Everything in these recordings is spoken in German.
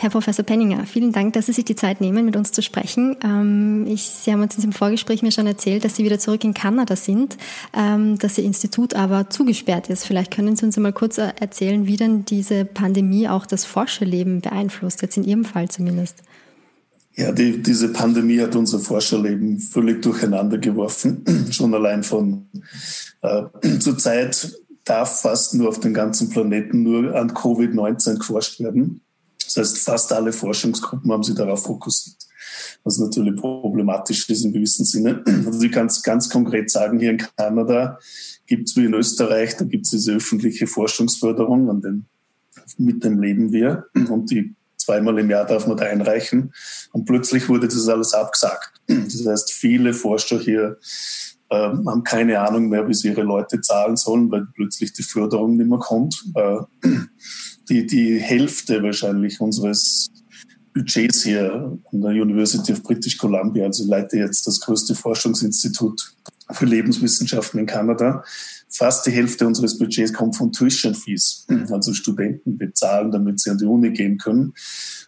Herr Professor Penninger, vielen Dank, dass Sie sich die Zeit nehmen, mit uns zu sprechen. Ähm, ich, Sie haben uns in diesem Vorgespräch mir schon erzählt, dass Sie wieder zurück in Kanada sind, ähm, dass Ihr Institut aber zugesperrt ist. Vielleicht können Sie uns einmal kurz erzählen, wie denn diese Pandemie auch das Forscherleben beeinflusst, jetzt in Ihrem Fall zumindest. Ja, die, diese Pandemie hat unser Forscherleben völlig durcheinander geworfen. Schon allein von äh, zur Zeit darf fast nur auf dem ganzen Planeten nur an Covid-19 geforscht werden. Das heißt, fast alle Forschungsgruppen haben sich darauf fokussiert, was natürlich problematisch ist im gewissen Sinne. Also ich kann es ganz konkret sagen, hier in Kanada gibt es wie in Österreich, da gibt es diese öffentliche Forschungsförderung, an den, mit dem leben wir. Und die zweimal im Jahr darf man da einreichen. Und plötzlich wurde das alles abgesagt. Das heißt, viele Forscher hier äh, haben keine Ahnung mehr, wie sie ihre Leute zahlen sollen, weil plötzlich die Förderung nicht mehr kommt. Äh, die, die Hälfte wahrscheinlich unseres Budgets hier an der University of British Columbia. Also ich leite jetzt das größte Forschungsinstitut für Lebenswissenschaften in Kanada. Fast die Hälfte unseres Budgets kommt von Tuition Fees. Also Studenten bezahlen, damit sie an die Uni gehen können.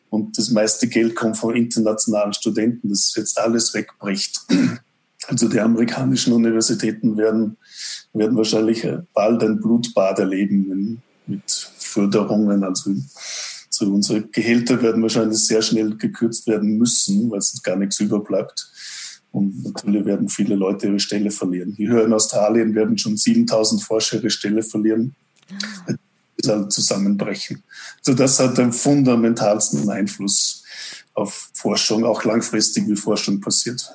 Und das meiste Geld kommt von internationalen Studenten, das jetzt alles wegbricht. Also die amerikanischen Universitäten werden, werden wahrscheinlich bald ein Blutbad erleben mit Förderungen. Also, also unsere Gehälter werden wahrscheinlich sehr schnell gekürzt werden müssen, weil es gar nichts überbleibt. Und natürlich werden viele Leute ihre Stelle verlieren. Ich höre, in Australien werden schon 7000 Forscher ihre Stelle verlieren. Halt zusammenbrechen. Also das hat den fundamentalsten Einfluss auf Forschung, auch langfristig, wie Forschung passiert.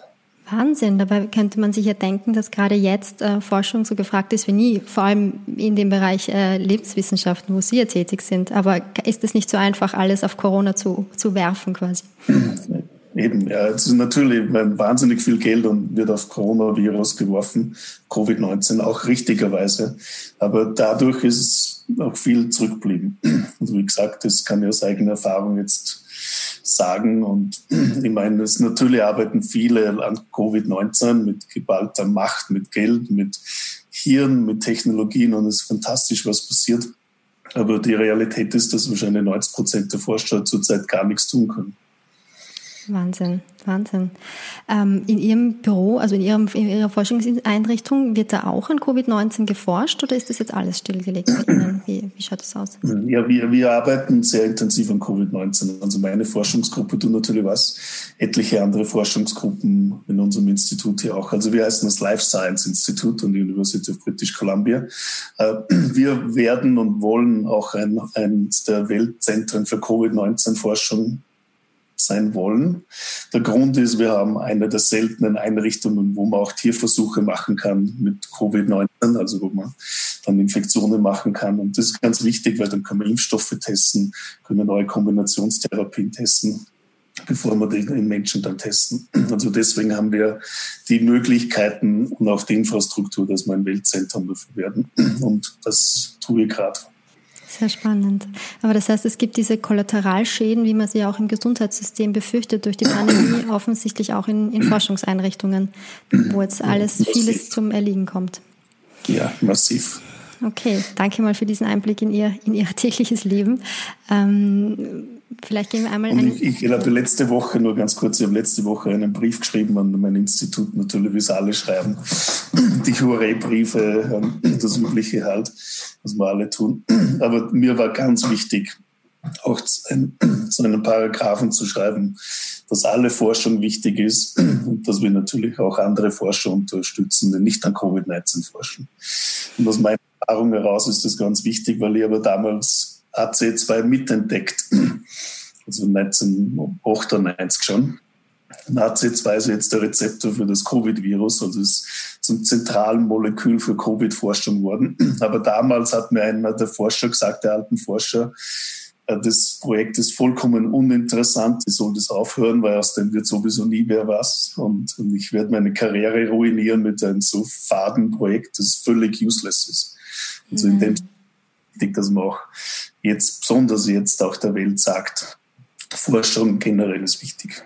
Wahnsinn. Dabei könnte man sich ja denken, dass gerade jetzt äh, Forschung so gefragt ist wie nie, vor allem in dem Bereich äh, Lebenswissenschaften, wo Sie ja tätig sind. Aber ist es nicht so einfach, alles auf Corona zu, zu werfen quasi? Eben, ja, es ist natürlich wahnsinnig viel Geld und wird auf Coronavirus geworfen, Covid-19 auch richtigerweise. Aber dadurch ist es auch viel zurückgeblieben. Also wie gesagt, das kann ich aus eigener Erfahrung jetzt sagen. Und ich meine, es natürlich arbeiten viele an Covid-19 mit geballter Macht, mit Geld, mit Hirn, mit Technologien und es ist fantastisch, was passiert. Aber die Realität ist, dass wahrscheinlich 90 Prozent der Forscher zurzeit gar nichts tun können. Wahnsinn, Wahnsinn. Ähm, in Ihrem Büro, also in, Ihrem, in Ihrer Forschungseinrichtung, wird da auch an Covid-19 geforscht oder ist das jetzt alles stillgelegt? Wie, wie schaut das aus? Ja, wir, wir arbeiten sehr intensiv an Covid-19. Also meine Forschungsgruppe tut natürlich was, etliche andere Forschungsgruppen in unserem Institut hier auch. Also wir heißen das Life Science Institute an der University of British Columbia. Äh, wir werden und wollen auch ein, der Weltzentren für Covid-19-Forschung sein wollen. Der Grund ist, wir haben eine der seltenen Einrichtungen, wo man auch Tierversuche machen kann mit Covid-19, also wo man dann Infektionen machen kann. Und das ist ganz wichtig, weil dann kann man Impfstoffe testen, können neue Kombinationstherapien testen, bevor wir die in Menschen dann testen. Also deswegen haben wir die Möglichkeiten und auch die Infrastruktur, dass wir ein Weltzentrum dafür werden. Und das tue ich gerade. Sehr spannend. Aber das heißt, es gibt diese Kollateralschäden, wie man sie auch im Gesundheitssystem befürchtet, durch die Pandemie, offensichtlich auch in, in Forschungseinrichtungen, wo jetzt alles, vieles zum Erliegen kommt. Ja, massiv. Okay, danke mal für diesen Einblick in Ihr, in Ihr tägliches Leben. Ähm, vielleicht gehen wir einmal Und ich, ich habe letzte Woche, nur ganz kurz, ich habe letzte Woche einen Brief geschrieben an mein Institut, natürlich, wie es alle schreiben. Die Hurray-Briefe, ähm, das Übliche halt, was wir alle tun. Aber mir war ganz wichtig, auch so einen Paragraphen zu schreiben, dass alle Forschung wichtig ist und dass wir natürlich auch andere Forscher unterstützen, die nicht an Covid-19 forschen. Und aus meiner Erfahrung heraus ist das ganz wichtig, weil ich aber damals AC2 mitentdeckt. also 1998 schon. NAC2 ist jetzt der Rezeptor für das Covid-Virus, also ist zum zentralen Molekül für Covid-Forschung worden. Aber damals hat mir einer der Forscher gesagt, der alten Forscher, äh, das Projekt ist vollkommen uninteressant, ich soll das aufhören, weil aus dem wird sowieso nie mehr was. Und, und ich werde meine Karriere ruinieren mit einem so faden Projekt, das völlig useless ist. Also mhm. in dem wichtig, dass man auch jetzt, besonders jetzt auch der Welt sagt, Forschung generell ist wichtig.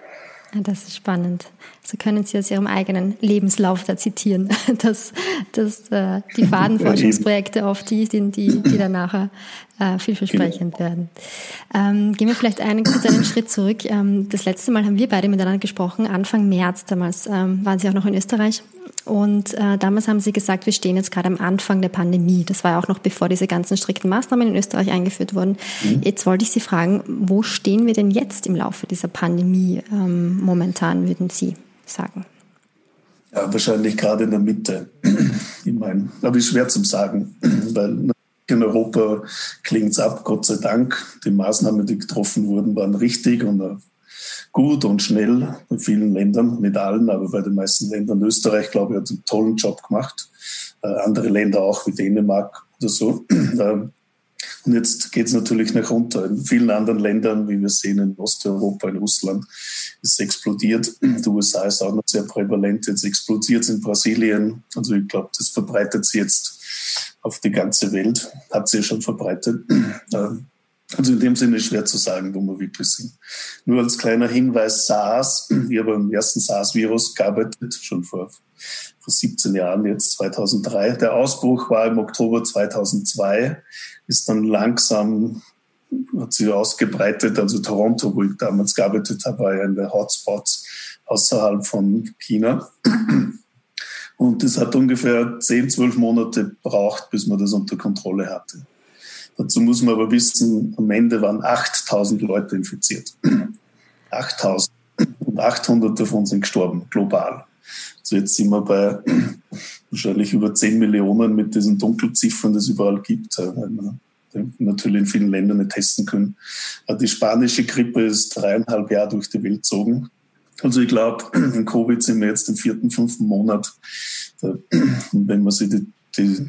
Das ist spannend. So können Sie aus Ihrem eigenen Lebenslauf da zitieren, dass, dass äh, die Fadenforschungsprojekte oft die sind, die, die dann nachher äh, vielversprechend genau. werden. Ähm, gehen wir vielleicht einen, kurz einen Schritt zurück. Ähm, das letzte Mal haben wir beide miteinander gesprochen, Anfang März damals. Ähm, waren Sie auch noch in Österreich? Und äh, damals haben Sie gesagt, wir stehen jetzt gerade am Anfang der Pandemie. Das war ja auch noch bevor diese ganzen strikten Maßnahmen in Österreich eingeführt wurden. Mhm. Jetzt wollte ich Sie fragen, wo stehen wir denn jetzt im Laufe dieser Pandemie ähm, momentan, würden Sie sagen? Ja, wahrscheinlich gerade in der Mitte. Ich meine, aber ist schwer zu sagen, weil in Europa klingt es ab, Gott sei Dank. Die Maßnahmen, die getroffen wurden, waren richtig und gut und schnell in vielen Ländern, nicht allen, aber bei den meisten Ländern. Österreich, glaube ich, hat einen tollen Job gemacht. Äh, andere Länder auch, wie Dänemark oder so. Und jetzt geht es natürlich nach unten. In vielen anderen Ländern, wie wir sehen in Osteuropa, in Russland, ist es explodiert. Die USA ist auch noch sehr prävalent. Jetzt explodiert es in Brasilien. Also ich glaube, das verbreitet sich jetzt auf die ganze Welt. Hat sich ja schon verbreitet. Ähm, also in dem Sinne schwer zu sagen, wo wir wirklich sind. Nur als kleiner Hinweis, SARS, ich habe am ersten SARS-Virus gearbeitet, schon vor, vor 17 Jahren, jetzt 2003. Der Ausbruch war im Oktober 2002, ist dann langsam, hat sich ausgebreitet. Also Toronto, wo ich damals gearbeitet habe, war ja in der Hotspots außerhalb von China. Und es hat ungefähr 10, 12 Monate gebraucht, bis man das unter Kontrolle hatte. Dazu muss man aber wissen, am Ende waren 8000 Leute infiziert. 8000. Und 800 davon sind gestorben, global. Also jetzt sind wir bei wahrscheinlich über 10 Millionen mit diesen Dunkelziffern, die es überall gibt, weil man natürlich in vielen Ländern nicht testen können. Die spanische Grippe ist dreieinhalb Jahre durch die Welt gezogen. Also ich glaube, in Covid sind wir jetzt im vierten, fünften Monat. Und wenn man sich die, die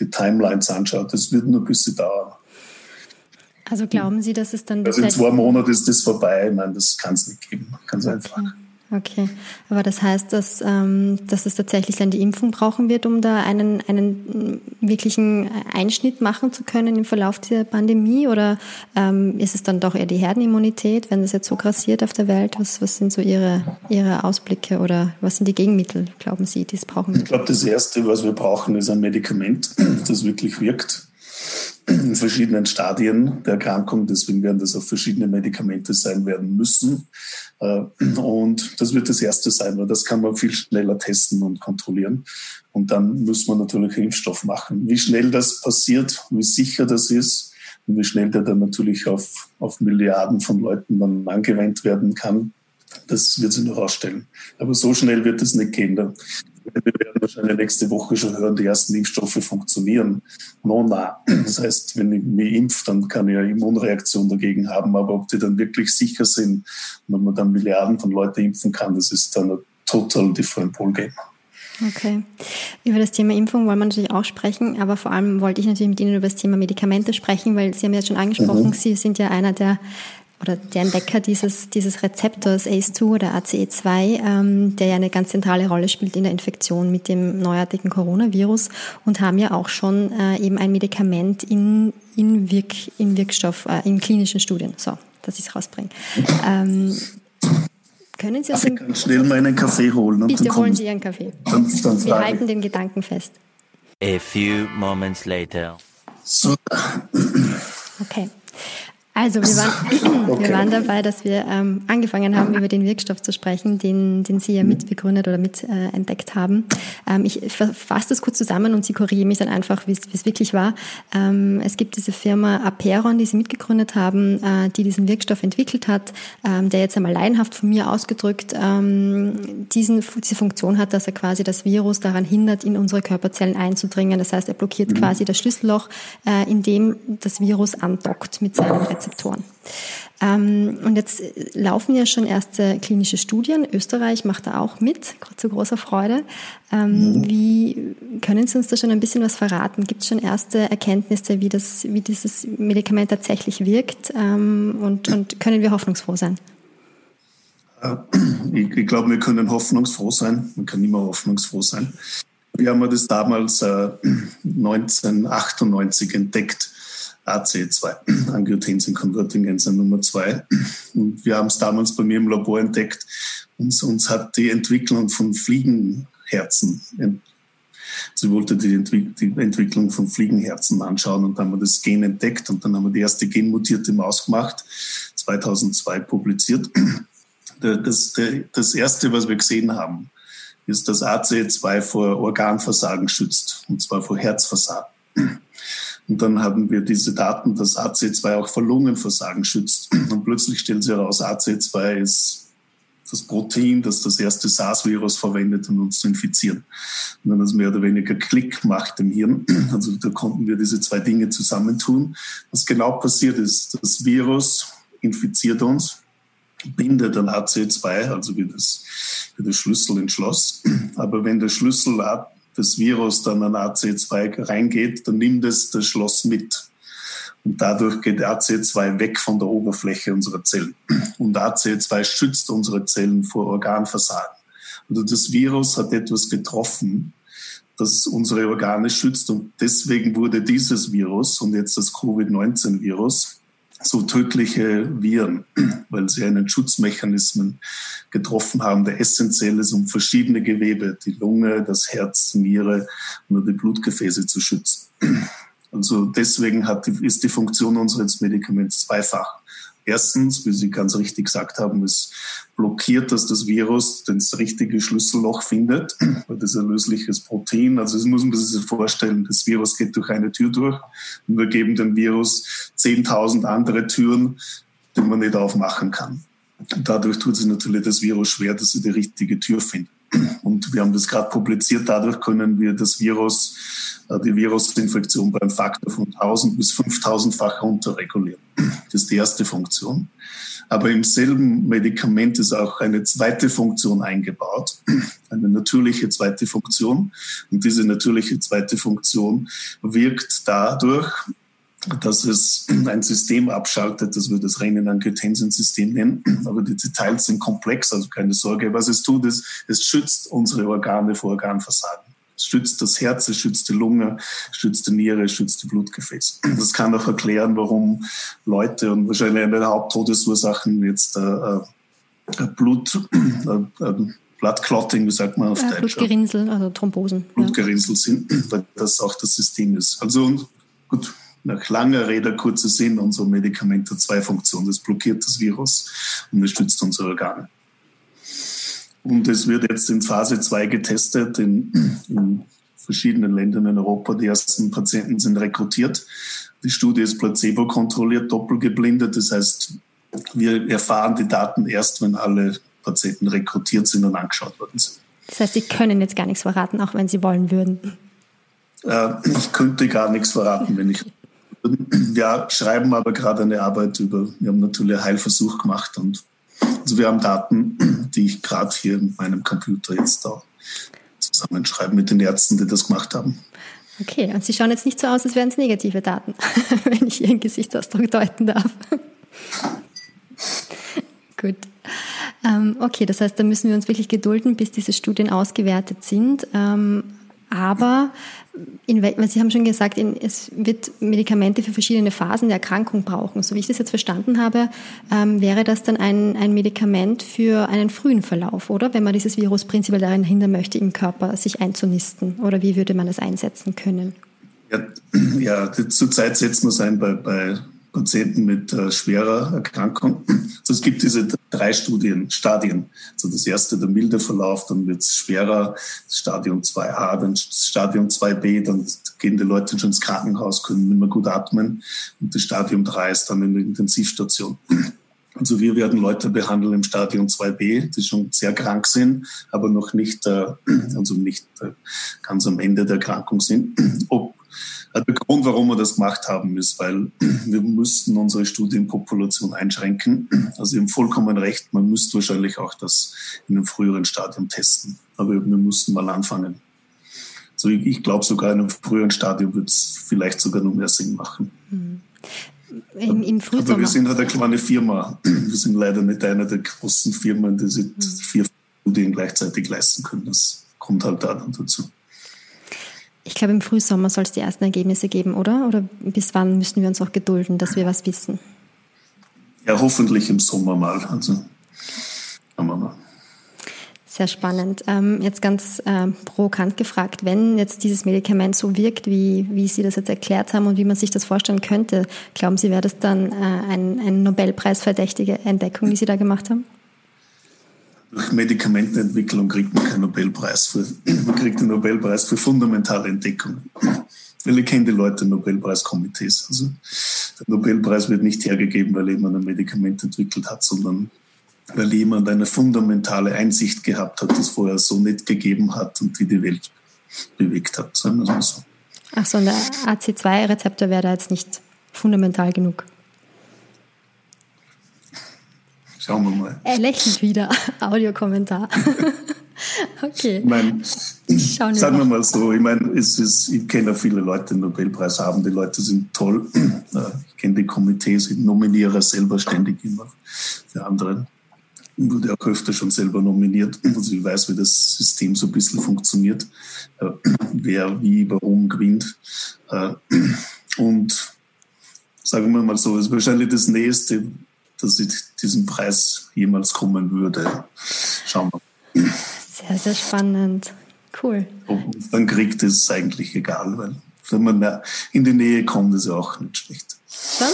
die Timelines anschaut. Das wird nur ein bisschen dauern. Also glauben Sie, dass es dann... Also in zwei Monaten ist das vorbei. Ich meine, das kann es nicht geben. Ganz einfach. Okay, aber das heißt, dass, ähm, dass es tatsächlich dann die Impfung brauchen wird, um da einen, einen wirklichen Einschnitt machen zu können im Verlauf dieser Pandemie? Oder ähm, ist es dann doch eher die Herdenimmunität, wenn das jetzt so grassiert auf der Welt? Was, was sind so Ihre, Ihre Ausblicke oder was sind die Gegenmittel, glauben Sie, die es brauchen? Ich glaube, das Erste, was wir brauchen, ist ein Medikament, das wirklich wirkt in verschiedenen Stadien der Erkrankung. Deswegen werden das auch verschiedene Medikamente sein werden müssen. Äh, und das wird das erste sein, weil das kann man viel schneller testen und kontrollieren. Und dann muss man natürlich Impfstoff machen. Wie schnell das passiert, wie sicher das ist und wie schnell der dann natürlich auf, auf Milliarden von Leuten dann angewendet werden kann, das wird sich noch ausstellen. Aber so schnell wird es nicht gehen. Wir werden wahrscheinlich nächste Woche schon hören, die ersten Impfstoffe funktionieren. No, na. Das heißt, wenn ich mich impfe, dann kann ich eine Immunreaktion dagegen haben. Aber ob die dann wirklich sicher sind ob man dann Milliarden von Leuten impfen kann, das ist dann ein total different ballgame. Okay. Über das Thema Impfung wollen wir natürlich auch sprechen, aber vor allem wollte ich natürlich mit Ihnen über das Thema Medikamente sprechen, weil Sie haben ja schon angesprochen, mhm. Sie sind ja einer der oder der Entdecker dieses, dieses Rezeptors ACE2 oder ACE2, ähm, der ja eine ganz zentrale Rolle spielt in der Infektion mit dem neuartigen Coronavirus und haben ja auch schon äh, eben ein Medikament in, in, Wirk, in Wirkstoff, äh, in klinischen Studien. So, dass ich es rausbringe. Ähm, können Sie uns ich kann schnell mal einen Kaffee holen. Und Bitte holen Sie Ihren Kaffee. Dann, dann Wir halten den Gedanken fest. A few moments later. So. Okay. Also wir waren, okay. wir waren dabei, dass wir ähm, angefangen haben, über den Wirkstoff zu sprechen, den, den Sie ja mitbegründet oder mit äh, entdeckt haben. Ähm, ich fasse das kurz zusammen und Sie korrigieren mich dann einfach, wie es wirklich war. Ähm, es gibt diese Firma Aperon, die Sie mitgegründet haben, äh, die diesen Wirkstoff entwickelt hat, ähm, der jetzt einmal laienhaft von mir ausgedrückt ähm, diesen, diese Funktion hat, dass er quasi das Virus daran hindert, in unsere Körperzellen einzudringen. Das heißt, er blockiert mhm. quasi das Schlüsselloch, äh, in dem das Virus andockt mit seinem Rezeptor. Rezeptoren. Ähm, und jetzt laufen ja schon erste klinische Studien. Österreich macht da auch mit, zu großer Freude. Ähm, mhm. Wie können Sie uns da schon ein bisschen was verraten? Gibt es schon erste Erkenntnisse, wie, das, wie dieses Medikament tatsächlich wirkt? Ähm, und, und können wir hoffnungsfroh sein? Äh, ich, ich glaube, wir können hoffnungsfroh sein. Man kann immer hoffnungsfroh sein. Wir haben das damals äh, 1998 entdeckt, AC2, Angiotensin Converting Enzyme Nummer 2. Und wir haben es damals bei mir im Labor entdeckt. Uns, uns hat die Entwicklung von Fliegenherzen, sie wollte die, Entwick die, Entwicklung von Fliegenherzen anschauen und dann haben wir das Gen entdeckt und dann haben wir die erste genmutierte Maus gemacht, 2002 publiziert. Das, das erste, was wir gesehen haben, ist, dass ACE2 vor Organversagen schützt, und zwar vor Herzversagen. Und dann haben wir diese Daten, dass AC2 auch vor Lungenversagen schützt. Und plötzlich stellen sie heraus, AC2 ist das Protein, das das erste SARS-Virus verwendet, um uns zu infizieren. Und dann das mehr oder weniger Klick macht im Hirn. Also da konnten wir diese zwei Dinge zusammentun. Was genau passiert ist, das Virus infiziert uns, bindet an AC2, also wie das, wie der Schlüssel ins Schloss. Aber wenn der Schlüssel des Virus dann an AC2 reingeht, dann nimmt es das Schloss mit. Und dadurch geht AC2 weg von der Oberfläche unserer Zellen. Und AC2 schützt unsere Zellen vor Organversagen. Also das Virus hat etwas getroffen, das unsere Organe schützt. Und deswegen wurde dieses Virus und jetzt das Covid-19-Virus so tödliche Viren, weil sie einen Schutzmechanismen getroffen haben, der essentiell ist, um verschiedene Gewebe, die Lunge, das Herz, Niere und die Blutgefäße zu schützen. Also deswegen hat, ist die Funktion unseres Medikaments zweifach. Erstens, wie Sie ganz richtig gesagt haben, es blockiert, dass das Virus das richtige Schlüsselloch findet, weil das ist ein lösliches Protein. Also das muss man sich vorstellen, das Virus geht durch eine Tür durch und wir geben dem Virus 10.000 andere Türen, die man nicht aufmachen kann. Und dadurch tut sich natürlich das Virus schwer, dass sie die richtige Tür findet. Und wir haben das gerade publiziert, dadurch können wir das Virus, äh, die Virusinfektion beim Faktor von 1000 bis 5000-fach runterregulieren. Das ist die erste Funktion. Aber im selben Medikament ist auch eine zweite Funktion eingebaut, eine natürliche zweite Funktion. Und diese natürliche zweite Funktion wirkt dadurch, dass es ein System abschaltet, das wir das Renin-Angiotensin-System nennen. Aber die Details sind komplex, also keine Sorge. Was es tut, ist, es schützt unsere Organe vor Organversagen. Es schützt das Herz, es schützt die Lunge, es schützt die Niere, es schützt die Blutgefäße. Das kann auch erklären, warum Leute und wahrscheinlich eine der Haupttodesursachen jetzt äh, äh, Blut, äh, äh, Blood Clotting, wie sagt man auf ja, Deutsch? Blutgerinnsel, also Thrombosen. Blutgerinnsel ja. sind, weil das auch das System ist. Also gut, nach langer Rede, kurzer Sinn, unser Medikament hat zwei Funktionen. Das blockiert das Virus und es stützt unsere Organe. Und es wird jetzt in Phase 2 getestet in, in verschiedenen Ländern in Europa. Die ersten Patienten sind rekrutiert. Die Studie ist placebo-kontrolliert, doppelgeblindet. Das heißt, wir erfahren die Daten erst, wenn alle Patienten rekrutiert sind und angeschaut worden sind. Das heißt, Sie können jetzt gar nichts verraten, auch wenn Sie wollen würden. Äh, ich könnte gar nichts verraten, wenn ich wir schreiben aber gerade eine Arbeit über, wir haben natürlich einen Heilversuch gemacht und also wir haben Daten, die ich gerade hier in meinem Computer jetzt da zusammenschreibe mit den Ärzten, die das gemacht haben. Okay, und Sie schauen jetzt nicht so aus, als wären es negative Daten, wenn ich Ihren Gesichtsausdruck deuten darf. Gut. Ähm, okay, das heißt, da müssen wir uns wirklich gedulden, bis diese Studien ausgewertet sind. Aber in, Sie haben schon gesagt, in, es wird Medikamente für verschiedene Phasen der Erkrankung brauchen. So wie ich das jetzt verstanden habe, ähm, wäre das dann ein, ein Medikament für einen frühen Verlauf, oder? Wenn man dieses Virus prinzipiell darin hindern möchte, im Körper sich einzunisten. Oder wie würde man das einsetzen können? Ja, ja zurzeit setzt man es ein bei, bei Patienten mit äh, schwerer Erkrankung. Also es gibt diese drei Studien, Stadien. Also das erste, der milde Verlauf, dann wird es schwerer, Stadium 2a, dann Stadium 2b, dann gehen die Leute schon ins Krankenhaus, können nicht mehr gut atmen. Und das Stadium 3 ist dann in der Intensivstation. Also wir werden Leute behandeln im Stadium 2b, die schon sehr krank sind, aber noch nicht, äh, also nicht äh, ganz am Ende der Erkrankung sind. Ob Der Grund, warum wir das gemacht haben, ist, weil wir müssten unsere Studienpopulation einschränken. Also im vollkommen recht, man müsste wahrscheinlich auch das in einem früheren Stadium testen. Aber wir mussten mal anfangen. Also ich, ich glaube sogar in einem früheren Stadium wird es vielleicht sogar noch mehr Sinn machen. Mhm. Im, im Frühsommer. Aber wir sind halt eine kleine Firma. Wir sind leider nicht eine der großen Firmen, die sich mhm. vier Studien gleichzeitig leisten können. Das kommt halt da dann dazu. Ich glaube, im Frühsommer soll es die ersten Ergebnisse geben, oder? Oder bis wann müssen wir uns auch gedulden, dass wir was wissen? Ja, hoffentlich im Sommer mal. Also, schauen wir mal. Sehr spannend. Ähm, jetzt ganz äh, provokant gefragt, wenn jetzt dieses Medikament so wirkt, wie, wie Sie das jetzt erklärt haben und wie man sich das vorstellen könnte, glauben Sie, wäre das dann äh, ein, eine Nobelpreisverdächtige Entdeckung, die Sie da gemacht haben? Durch Medikamentenentwicklung kriegt man keinen Nobelpreis. Für, man kriegt den Nobelpreis für fundamentale Entdeckungen. Weil ich kenne die Leute Nobelpreiskomitees. Also der Nobelpreis wird nicht hergegeben, weil jemand ein Medikament entwickelt hat, sondern weil jemand eine fundamentale Einsicht gehabt hat, die es vorher so nicht gegeben hat und die die Welt bewegt hat. Sagen wir mal so. Ach so, und der AC2-Rezeptor wäre da jetzt nicht fundamental genug. Schauen wir mal. Er lächelt wieder. Audiokommentar. okay. Ich meine, sagen wir mal so, ich meine, es ist, ich kenne viele Leute, die den Nobelpreis haben. Die Leute sind toll. Ich kenne die Komitees, ich nominiere selber ständig immer für andere. Ich wurde auch öfter schon selber nominiert. Also ich weiß, wie das System so ein bisschen funktioniert. Äh, wer wie, warum gewinnt. Äh, und sagen wir mal so, ist wahrscheinlich das Nächste, dass ich diesen Preis jemals kommen würde. Schauen wir. Sehr, sehr spannend. Cool. Ob man dann kriegt, ist eigentlich egal, weil wenn man in die Nähe kommt, ist ja auch nicht schlecht. Schon?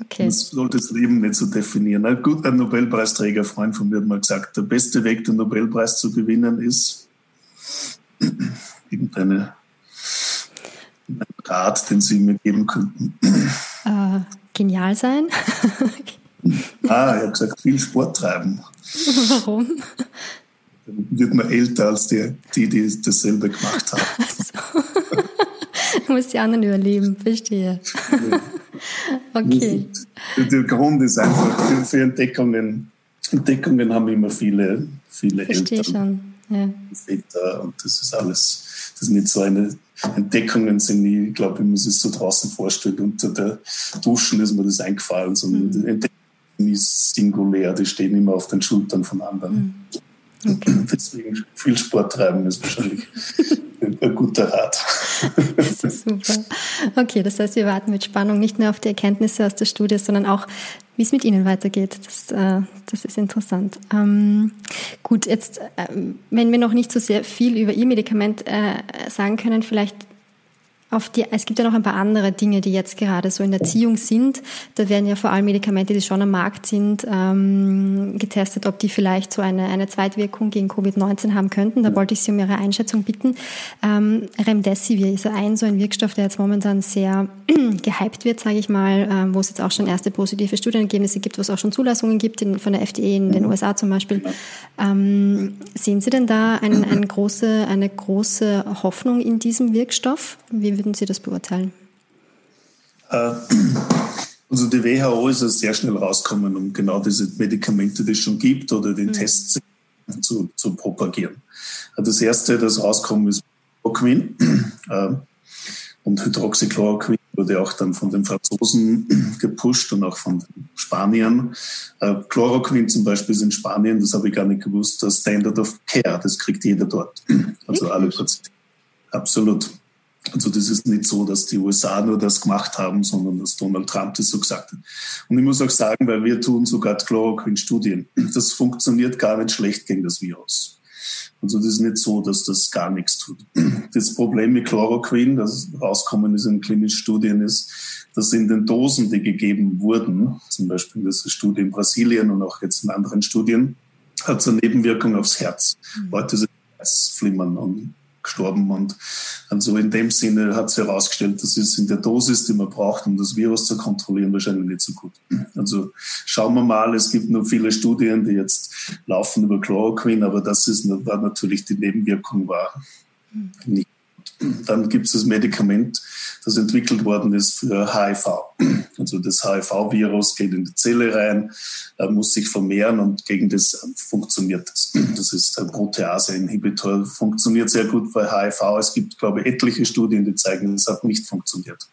Okay. Man sollte das Leben nicht so definieren. Ein guter Nobelpreisträger, Freund von mir, hat mal gesagt, der beste Weg, den Nobelpreis zu gewinnen, ist irgendeine Rat, den Sie mir geben könnten. Äh, genial sein. Ah, ich habe gesagt, viel Sport treiben. Warum? Dann wird man älter als die, die, die dasselbe gemacht haben. Ach so. du musst die anderen überleben, verstehe. Okay. Der Grund ist einfach, für, für Entdeckungen, Entdeckungen haben immer viele, viele Verstehe Eltern. schon. Ja. Väter und das ist alles, das ist nicht so eine Entdeckungen sind nie, ich glaube, ich muss es so draußen vorstellen, unter der Duschen ist mir das eingefallen, sondern mhm. Entdeckungen ist singulär, die stehen immer auf den Schultern von anderen. Mhm. Okay. Deswegen viel Sport treiben ist wahrscheinlich ein guter Rat. Das ist super. Okay, das heißt, wir warten mit Spannung nicht nur auf die Erkenntnisse aus der Studie, sondern auch, wie es mit Ihnen weitergeht. Das, äh, das ist interessant. Ähm, gut, jetzt, äh, wenn wir noch nicht so sehr viel über Ihr Medikament äh, sagen können, vielleicht auf die, es gibt ja noch ein paar andere Dinge, die jetzt gerade so in der Ziehung sind. Da werden ja vor allem Medikamente, die schon am Markt sind, ähm, getestet, ob die vielleicht so eine, eine Zweitwirkung gegen Covid-19 haben könnten. Da wollte ich Sie um Ihre Einschätzung bitten. Ähm, Remdesivir ist ein so ein Wirkstoff, der jetzt momentan sehr gehypt wird, sage ich mal, ähm, wo es jetzt auch schon erste positive Studienergebnisse gibt, wo es auch schon Zulassungen gibt in, von der FDA in den USA zum Beispiel. Ähm, sehen Sie denn da ein, ein große, eine große Hoffnung in diesem Wirkstoff? Wie würden Sie das beurteilen? Äh, also die WHO ist ja sehr schnell rausgekommen, um genau diese Medikamente, die es schon gibt, oder den mhm. Tests zu, zu propagieren. Das erste, das rauskommt, ist Chloroquin. Äh, und Hydroxychloroquin wurde auch dann von den Franzosen gepusht und auch von den Spaniern. Äh, Chloroquin zum Beispiel ist in Spanien, das habe ich gar nicht gewusst, das Standard of Care, das kriegt jeder dort. Also alle Patienten. Absolut. Also das ist nicht so, dass die USA nur das gemacht haben, sondern dass Donald Trump das so gesagt hat. Und ich muss auch sagen, weil wir tun sogar Chloroquin-Studien. Das funktioniert gar nicht schlecht gegen das Virus. Also das ist nicht so, dass das gar nichts tut. Das Problem mit Chloroquin, das rauskommen ist in klinischen Studien, ist, dass in den Dosen, die gegeben wurden, zum Beispiel in dieser Studie in Brasilien und auch jetzt in anderen Studien, hat es eine Nebenwirkung aufs Herz. Mhm. Leute sind Herzflimmern und gestorben. Und also in dem Sinne hat sich herausgestellt, dass es in der Dosis, die man braucht, um das Virus zu kontrollieren, wahrscheinlich nicht so gut. Also schauen wir mal, es gibt nur viele Studien, die jetzt laufen über Chloroquin, aber das ist, war natürlich die Nebenwirkung war nicht gut. Dann gibt es das Medikament, das entwickelt worden ist für HIV. Also das HIV-Virus geht in die Zelle rein, muss sich vermehren und gegen das funktioniert das. Das ist ein Protease-Inhibitor, funktioniert sehr gut bei HIV. Es gibt, glaube ich, etliche Studien, die zeigen, es hat nicht funktioniert.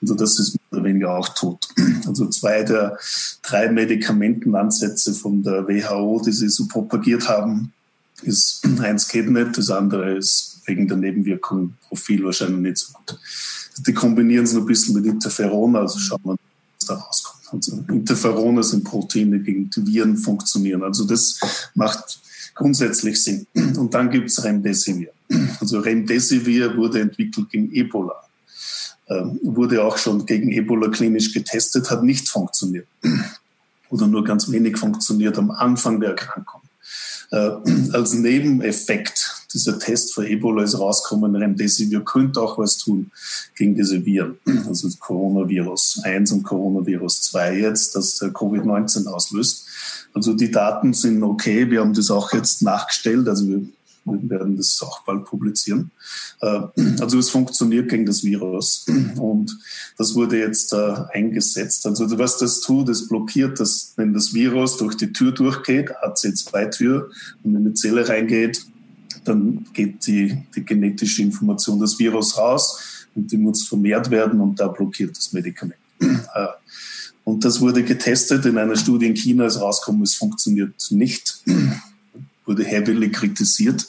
Also das ist mehr oder weniger auch tot. Also zwei der drei Medikamentenansätze von der WHO, die sie so propagiert haben, ist eins geht nicht, das andere ist wegen der Nebenwirkung Profil wahrscheinlich nicht so gut. Die kombinieren es noch ein bisschen mit Interferon, also schauen wir, was da rauskommt. Also Interferone sind Proteine, gegen die Viren funktionieren. Also das macht grundsätzlich Sinn. Und dann gibt es Remdesivir. Also Remdesivir wurde entwickelt gegen Ebola. Ähm, wurde auch schon gegen Ebola klinisch getestet, hat nicht funktioniert. Oder nur ganz wenig funktioniert am Anfang der Erkrankung. Äh, als Nebeneffekt dieser Test für Ebola ist rausgekommen, Remdesivir könnte auch was tun gegen diese Viren, also Coronavirus 1 und Coronavirus 2 jetzt, das Covid-19 auslöst. Also die Daten sind okay, wir haben das auch jetzt nachgestellt, also wir wir werden das auch bald publizieren. Äh, also es funktioniert gegen das Virus und das wurde jetzt äh, eingesetzt. Also was das tut, es blockiert, dass wenn das Virus durch die Tür durchgeht, AC2-Tür und in die Zelle reingeht, dann geht die, die genetische Information des Virus raus und die muss vermehrt werden und da blockiert das Medikament. Äh, und das wurde getestet in einer Studie in China, ist rausgekommen, es funktioniert nicht, wurde heavily kritisiert.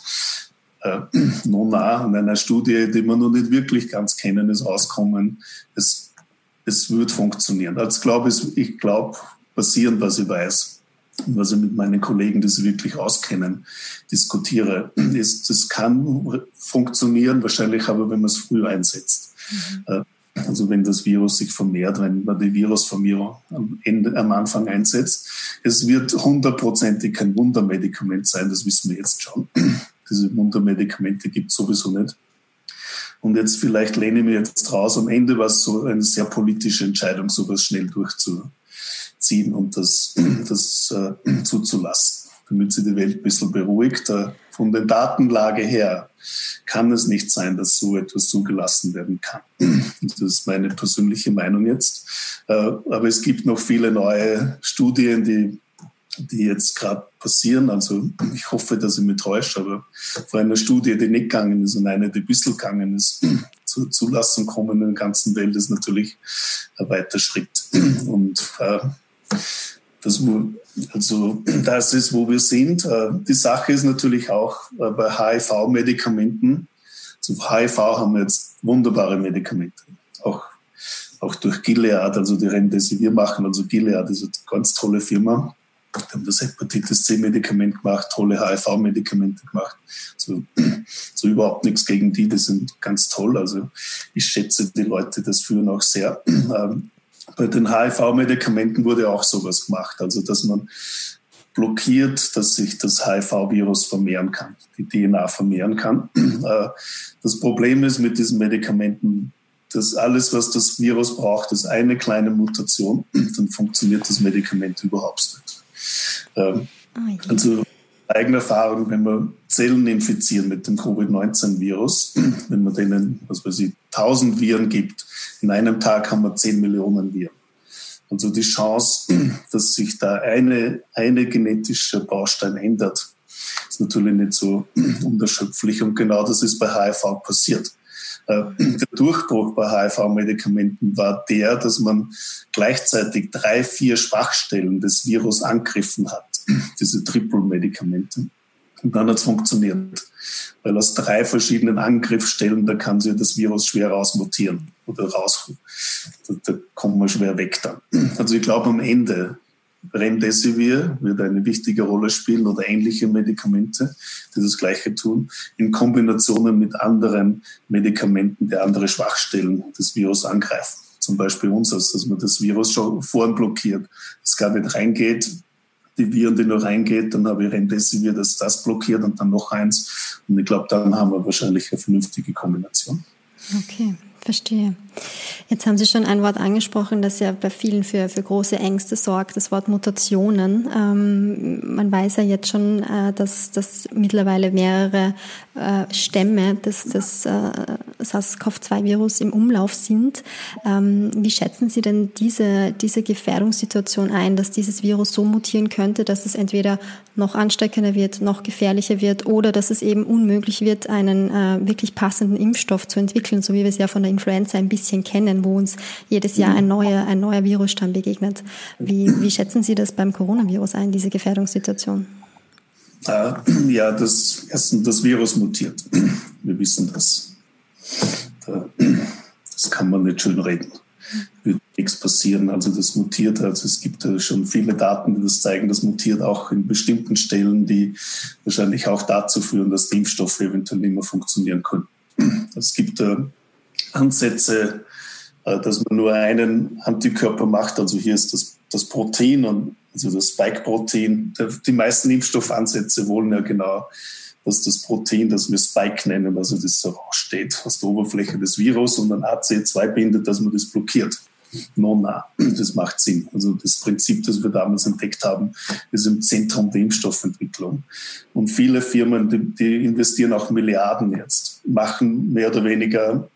Äh, Nona in einer Studie, die wir noch nicht wirklich ganz kennen, ist rausgekommen, es, es wird funktionieren. Also ich glaube, ich glaube, basierend, was ich weiß, was ich mit meinen Kollegen, die sich wirklich auskennen, diskutiere, ist, das kann funktionieren, wahrscheinlich aber, wenn man es früh einsetzt. Mhm. Also wenn das Virus sich vermehrt, wenn man die Virusvermehrung am, Ende, am Anfang einsetzt. Es wird hundertprozentig kein Wundermedikament sein, das wissen wir jetzt schon. Diese Wundermedikamente gibt es sowieso nicht. Und jetzt vielleicht lehne ich mir jetzt raus. Am Ende war es so eine sehr politische Entscheidung, sowas schnell durchzuführen ziehen und das, das äh, zuzulassen, damit sie die Welt ein bisschen beruhigt. Äh, von der Datenlage her kann es nicht sein, dass so etwas zugelassen werden kann. Das ist meine persönliche Meinung jetzt. Äh, aber es gibt noch viele neue Studien, die, die jetzt gerade passieren. Also ich hoffe, dass ich mich täusche, aber vor einer Studie, die nicht gegangen ist und eine, die ein bisschen gegangen ist, zur Zulassung kommen in der ganzen Welt, ist natürlich ein weiter Schritt. Und äh, das, also das ist, wo wir sind. Äh, die Sache ist natürlich auch äh, bei HIV-Medikamenten. Zu HIV haben wir jetzt wunderbare Medikamente. Auch, auch durch Gilead, also die Remdesivir machen. Also Gilead ist eine ganz tolle Firma. Die haben das Hepatitis C-Medikament gemacht, tolle HIV-Medikamente gemacht. So, so überhaupt nichts gegen die, die sind ganz toll. Also ich schätze die Leute, das führen auch sehr. Ähm, bei den HIV-Medikamenten wurde auch sowas gemacht, also dass man blockiert, dass sich das HIV-Virus vermehren kann, die DNA vermehren kann. Äh, das Problem ist mit diesen Medikamenten, dass alles, was das Virus braucht, ist eine kleine Mutation, dann funktioniert das Medikament überhaupt nicht. Ähm, oh also eigene Erfahrung, wenn wir Zellen infizieren mit dem Covid-19-Virus, wenn man denen, was weiß ich, 1000 Viren gibt, in einem Tag haben wir 10 Millionen Viren. Also die Chance, dass sich da eine, eine genetische Baustein ändert, ist natürlich nicht so unerschöpflich. Und genau das ist bei HIV passiert. Äh, der Durchbruch bei HIV-Medikamenten war der, dass man gleichzeitig drei, vier Schwachstellen des Virus angegriffen hat diese Triple-Medikamente. Und dann hat es funktioniert. Weil aus drei verschiedenen Angriffsstellen, da kann sich das Virus schwer rausmutieren oder raus. Da, da kommt man schwer weg dann. Also ich glaube am Ende, Remdesivir wird eine wichtige Rolle spielen oder ähnliche Medikamente, die das Gleiche tun, in Kombinationen mit anderen Medikamenten, die andere Schwachstellen des Virus angreifen. Zum Beispiel uns, dass man das Virus schon vorn blockiert, es gar nicht reingeht, die Viren, die noch reingeht, dann habe ich Remdesivir, das das blockiert und dann noch eins. Und ich glaube, dann haben wir wahrscheinlich eine vernünftige Kombination. Okay, verstehe. Jetzt haben Sie schon ein Wort angesprochen, das ja bei vielen für, für große Ängste sorgt, das Wort Mutationen. Ähm, man weiß ja jetzt schon, äh, dass, dass mittlerweile mehrere äh, Stämme des, des äh, SARS-CoV-2-Virus im Umlauf sind. Ähm, wie schätzen Sie denn diese, diese Gefährdungssituation ein, dass dieses Virus so mutieren könnte, dass es entweder noch ansteckender wird, noch gefährlicher wird oder dass es eben unmöglich wird, einen äh, wirklich passenden Impfstoff zu entwickeln, so wie wir es ja von der Influenza ein bisschen kennen, wo uns jedes Jahr ein neuer, ein neuer Virusstamm begegnet. Wie, wie schätzen Sie das beim Coronavirus ein, diese Gefährdungssituation? Ja, das, erstens, das Virus mutiert. Wir wissen das. Das kann man nicht schön reden. Wird nichts passieren. Also das mutiert. Also es gibt schon viele Daten, die das zeigen, das mutiert auch in bestimmten Stellen, die wahrscheinlich auch dazu führen, dass die Impfstoffe eventuell nicht mehr funktionieren können. Es gibt Ansätze, äh, dass man nur einen Antikörper macht. Also hier ist das, das Protein also das Spike-Protein. Die meisten Impfstoffansätze wollen ja genau, dass das Protein, das wir Spike nennen, also das so raussteht aus der Oberfläche des Virus und dann AC2 bindet, dass man das blockiert. No, na, das macht Sinn. Also das Prinzip, das wir damals entdeckt haben, ist im Zentrum der Impfstoffentwicklung. Und viele Firmen, die, die investieren auch Milliarden jetzt, machen mehr oder weniger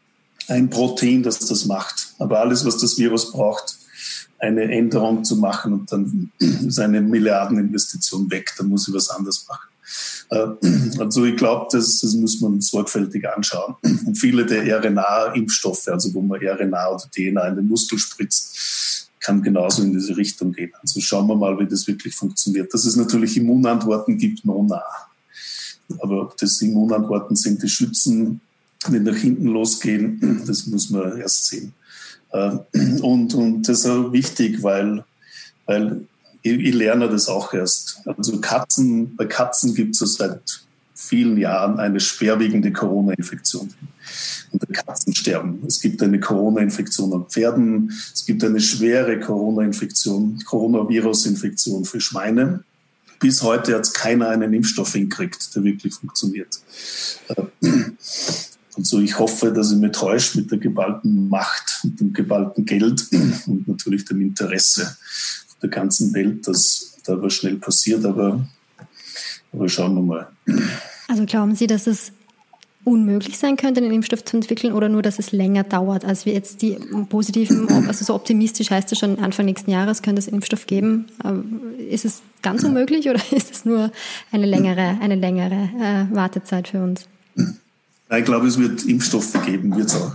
ein Protein, das das macht. Aber alles, was das Virus braucht, eine Änderung zu machen und dann ist eine Milliardeninvestition weg, dann muss ich was anderes machen. Äh, also ich glaube, das, das muss man sorgfältig anschauen. Und viele der RNA-Impfstoffe, also wo man RNA oder DNA in den Muskel spritzt, kann genauso in diese Richtung gehen. Also schauen wir mal, wie das wirklich funktioniert. Dass es natürlich Immunantworten gibt, no nah. Aber ob das Immunantworten sind, die schützen, wenn nach hinten losgehen, das muss man erst sehen. Äh, und, und das ist auch wichtig, weil, weil ich, ich lerne das auch erst. Also Katzen, bei Katzen gibt es seit vielen Jahren eine schwerwiegende Corona-Infektion. Und die Katzen sterben. Es gibt eine Corona-Infektion an Pferden. Es gibt eine schwere Corona-Infektion, Coronavirus-Infektion für Schweine. Bis heute hat keiner einen Impfstoff hinkriegt, der wirklich funktioniert. Äh, und so, ich hoffe, dass ich mich täusche mit der geballten Macht, mit dem geballten Geld und natürlich dem Interesse der ganzen Welt, dass da was schnell passiert. Aber, aber schauen wir mal. Also glauben Sie, dass es unmöglich sein könnte, den Impfstoff zu entwickeln oder nur, dass es länger dauert, als wir jetzt die positiven, also so optimistisch heißt es schon, Anfang nächsten Jahres könnte es Impfstoff geben. Ähm, ist es ganz unmöglich oder ist es nur eine längere, eine längere äh, Wartezeit für uns? Ich glaube, es wird Impfstoffe geben, wird es auch.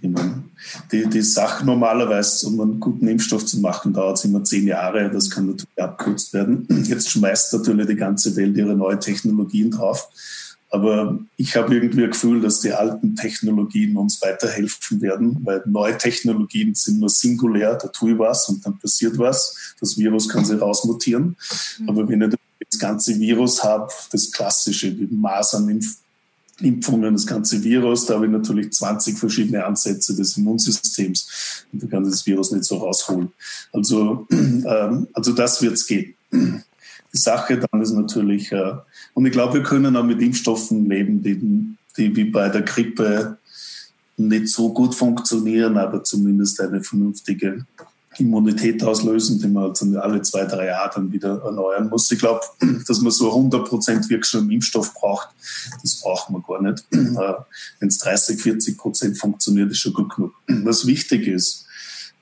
Ich meine, die, die Sache normalerweise, um einen guten Impfstoff zu machen, dauert es immer zehn Jahre. Das kann natürlich abkürzt werden. Jetzt schmeißt natürlich die ganze Welt ihre neuen Technologien drauf. Aber ich habe irgendwie ein Gefühl, dass die alten Technologien uns weiterhelfen werden, weil neue Technologien sind nur singulär, da tue ich was und dann passiert was. Das Virus kann sich rausmutieren. Aber wenn ich das ganze Virus habe, das klassische, wie Masernimpf Impfungen, das ganze Virus. Da habe ich natürlich 20 verschiedene Ansätze des Immunsystems und da kann das Virus nicht so rausholen. Also, ähm, also das wird es gehen. Die Sache dann ist natürlich, äh, und ich glaube, wir können auch mit Impfstoffen leben, die, die wie bei der Grippe nicht so gut funktionieren, aber zumindest eine vernünftige Immunität auslösen, die man halt alle zwei, drei Jahre dann wieder erneuern muss. Ich glaube, dass man so 100% wirksamen Impfstoff braucht, das braucht man gar nicht. Wenn es 30, 40 Prozent funktioniert, ist schon gut genug. Was wichtig ist,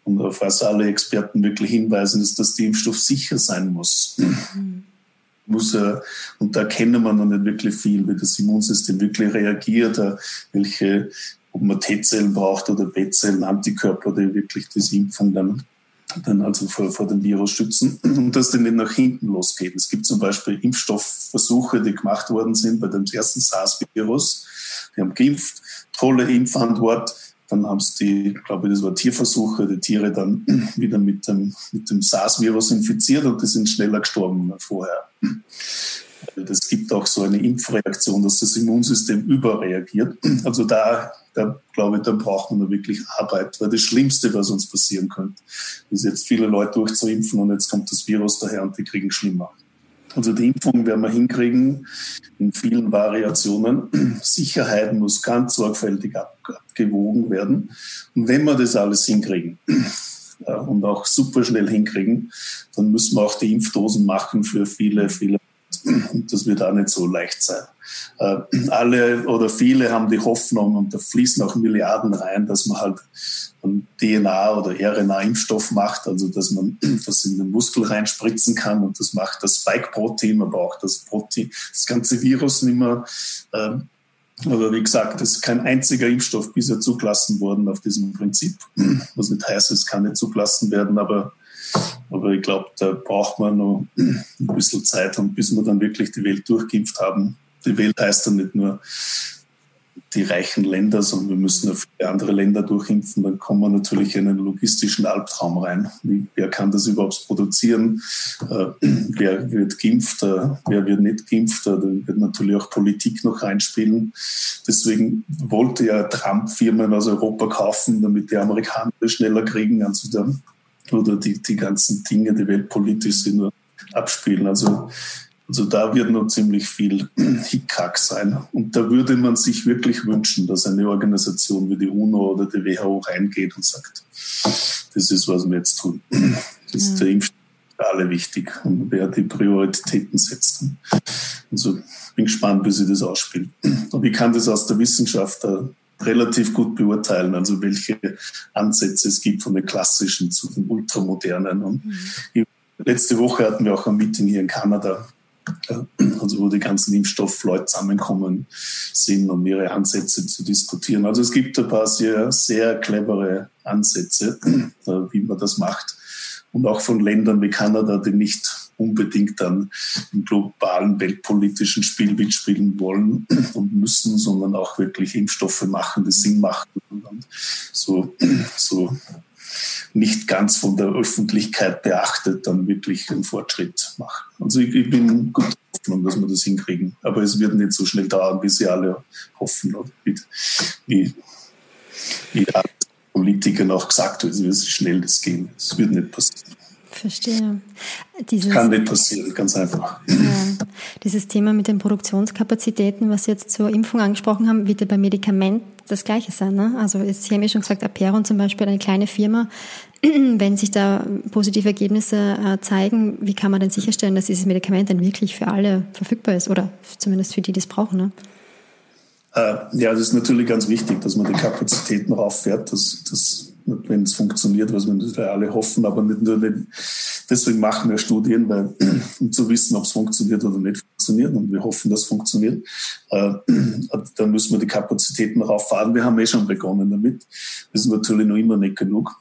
und auf was alle Experten wirklich hinweisen, ist, dass der Impfstoff sicher sein muss. muss er, und da kennen wir noch nicht wirklich viel, wie das Immunsystem wirklich reagiert, äh, welche, ob man T-Zellen braucht oder B-Zellen, Antikörper, die wirklich diese Impfung dann dann also vor, vor dem Virus schützen und dass die nicht nach hinten losgeht. Es gibt zum Beispiel Impfstoffversuche, die gemacht worden sind bei dem ersten SARS-Virus. Die haben geimpft, tolle Impfantwort. Dann haben sie die, glaube ich, das war Tierversuche, die Tiere dann wieder mit dem, mit dem SARS-Virus infiziert und die sind schneller gestorben als vorher. Es gibt auch so eine Impfreaktion, dass das Immunsystem überreagiert. Also da da glaube ich, da braucht man wirklich Arbeit. Weil das Schlimmste, was uns passieren könnte, ist jetzt viele Leute durchzuimpfen und jetzt kommt das Virus daher und die kriegen schlimmer. Also die Impfung werden wir hinkriegen in vielen Variationen. Sicherheit muss ganz sorgfältig abgewogen werden. Und wenn wir das alles hinkriegen und auch super schnell hinkriegen, dann müssen wir auch die Impfdosen machen für viele, viele. Das wird auch nicht so leicht sein. Äh, alle oder viele haben die Hoffnung und da fließen auch Milliarden rein, dass man halt DNA oder RNA-Impfstoff macht, also dass man das in den Muskel reinspritzen kann und das macht das Spike-Protein, aber auch das Protein, das ganze Virus nicht mehr. Ähm, aber wie gesagt, es ist kein einziger Impfstoff bisher zugelassen worden auf diesem Prinzip. Was nicht heißt, es kann nicht zugelassen werden, aber, aber ich glaube, da braucht man noch ein bisschen Zeit und bis wir dann wirklich die Welt durchgeimpft haben. Die Welt heißt dann nicht nur die reichen Länder, sondern wir müssen auf andere Länder durchimpfen, dann kommen wir natürlich in einen logistischen Albtraum rein. Wer kann das überhaupt produzieren? Äh, wer wird geimpft? Äh, wer wird nicht geimpft? Äh, da wird natürlich auch Politik noch reinspielen. Deswegen wollte ja Trump Firmen aus Europa kaufen, damit die Amerikaner schneller kriegen. Also der, oder die, die ganzen Dinge, die weltpolitisch sind, abspielen. Also also da wird noch ziemlich viel Hickhack sein. Und da würde man sich wirklich wünschen, dass eine Organisation wie die UNO oder die WHO reingeht und sagt, das ist, was wir jetzt tun. Das ist der Impfstoff für alle wichtig und wer die Prioritäten setzt. Also bin gespannt, wie sich das ausspielt. Und ich kann das aus der Wissenschaft relativ gut beurteilen, also welche Ansätze es gibt von den klassischen zu den ultramodernen. Und mhm. letzte Woche hatten wir auch ein Meeting hier in Kanada also wo die ganzen Impfstoffleute zusammenkommen sind, um ihre Ansätze zu diskutieren. Also es gibt ein paar sehr, sehr clevere Ansätze, äh, wie man das macht. Und auch von Ländern wie Kanada, die nicht unbedingt dann im globalen weltpolitischen Spiel mitspielen wollen und müssen, sondern auch wirklich Impfstoffe machen, die Sinn machen und so, so nicht ganz von der Öffentlichkeit beachtet, dann wirklich einen Fortschritt machen. Also ich, ich bin gut Hoffnung, dass wir das hinkriegen. Aber es wird nicht so schnell dauern, wie sie alle hoffen. Oder wie, wie, wie Politikern auch gesagt wird, wie schnell das gehen. Es wird nicht passieren. Verstehe. Dieses, Kann nicht passieren, ganz einfach. Ja, dieses Thema mit den Produktionskapazitäten, was Sie jetzt zur Impfung angesprochen haben, wird ja bei Medikament das Gleiche sein. Ne? Also Sie haben ja schon gesagt, Aperon zum Beispiel, eine kleine Firma. Wenn sich da positive Ergebnisse äh, zeigen, wie kann man denn sicherstellen, dass dieses Medikament dann wirklich für alle verfügbar ist oder zumindest für die, die es brauchen? Ne? Äh, ja, das ist natürlich ganz wichtig, dass man die Kapazitäten rauffährt. Das, das wenn es funktioniert, was wir alle hoffen, aber nicht nur wenn, deswegen machen wir Studien, weil, um zu wissen, ob es funktioniert oder nicht funktioniert und wir hoffen, dass es funktioniert, äh, dann müssen wir die Kapazitäten rauffahren. Wir haben eh schon begonnen damit. Das ist natürlich noch immer nicht genug.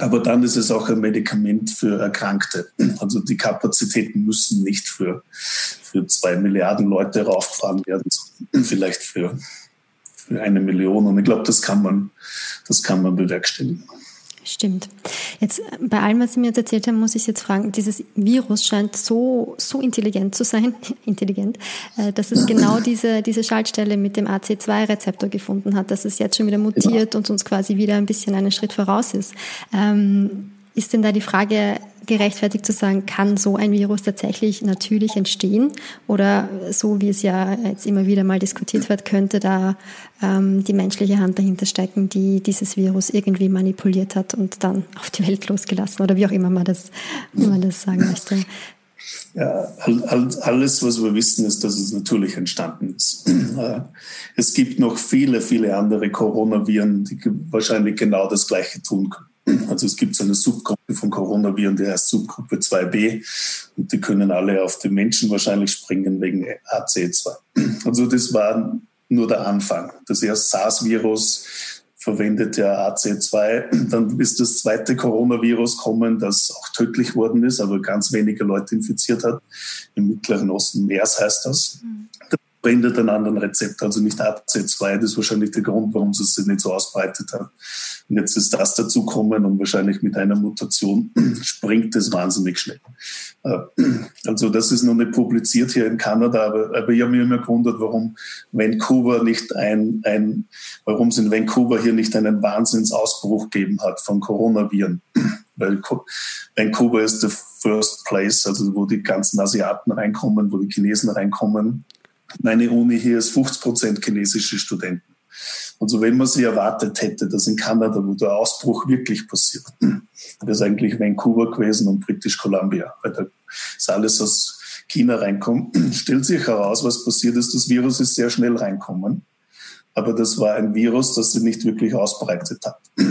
Aber dann ist es auch ein Medikament für Erkrankte. Also die Kapazitäten müssen nicht für, für zwei Milliarden Leute raufgefahren werden, vielleicht für für eine Million. Und ich glaube, das kann man, das kann man bewerkstelligen. Stimmt. Jetzt bei allem, was Sie mir jetzt erzählt haben, muss ich jetzt fragen, dieses Virus scheint so, so intelligent zu sein, intelligent, äh, dass es genau diese, diese Schaltstelle mit dem AC2-Rezeptor gefunden hat, dass es jetzt schon wieder mutiert und uns quasi wieder ein bisschen einen Schritt voraus ist. Ähm, ist denn da die Frage gerechtfertigt zu sagen, kann so ein Virus tatsächlich natürlich entstehen? Oder so wie es ja jetzt immer wieder mal diskutiert wird, könnte da ähm, die menschliche Hand dahinter stecken, die dieses Virus irgendwie manipuliert hat und dann auf die Welt losgelassen oder wie auch immer man das, man das sagen möchte? Ja, alles, was wir wissen, ist, dass es natürlich entstanden ist. Es gibt noch viele, viele andere Coronaviren, die wahrscheinlich genau das Gleiche tun können. Also es gibt so eine Subgruppe von Coronaviren, die heißt Subgruppe 2b und die können alle auf den Menschen wahrscheinlich springen wegen AC2. Also das war nur der Anfang. Das erste SARS-Virus verwendet ja AC2. Dann ist das zweite Coronavirus kommen, das auch tödlich worden ist, aber ganz wenige Leute infiziert hat. Im Mittleren Osten MERS heißt das. Mhm verwendet einen anderen Rezept, also nicht AC2. Das ist wahrscheinlich der Grund, warum es sich nicht so ausbreitet hat. Und jetzt ist das dazukommen und wahrscheinlich mit einer Mutation springt es wahnsinnig schnell. Äh, also das ist noch nicht publiziert hier in Kanada, aber, aber ich habe mich immer gewundert, warum Vancouver nicht ein, ein warum es in Vancouver hier nicht einen Wahnsinnsausbruch gegeben hat von Coronaviren weil Vancouver ist the first place, also wo die ganzen Asiaten reinkommen, wo die Chinesen reinkommen. Meine Uni hier ist 50 Prozent chinesische Studenten. Also wenn man sich erwartet hätte, dass in Kanada, wo der Ausbruch wirklich passiert, das ist eigentlich Vancouver gewesen und British Columbia, weil da ist alles aus China reinkommt, stellt sich heraus, was passiert ist. Das Virus ist sehr schnell reinkommen, aber das war ein Virus, das sich nicht wirklich ausbreitet hat.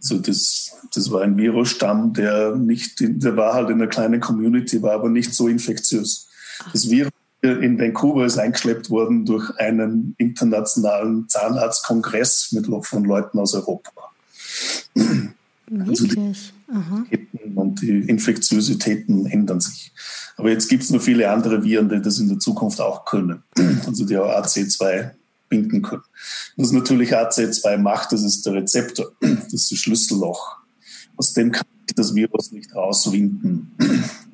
Also das, das war ein Virusstamm, der nicht, der war halt in einer kleinen Community, war aber nicht so infektiös. Das Virus in Vancouver ist eingeschleppt worden durch einen internationalen Zahnarztkongress mit von Leuten aus Europa. Wirklich? Also die und die Infektiositäten ändern sich. Aber jetzt gibt es noch viele andere Viren, die das in der Zukunft auch können. Also die auch AC2 binden können. Was natürlich AC2 macht, das ist der Rezeptor, das ist das Schlüsselloch. Aus dem kann das Virus nicht rauswinden,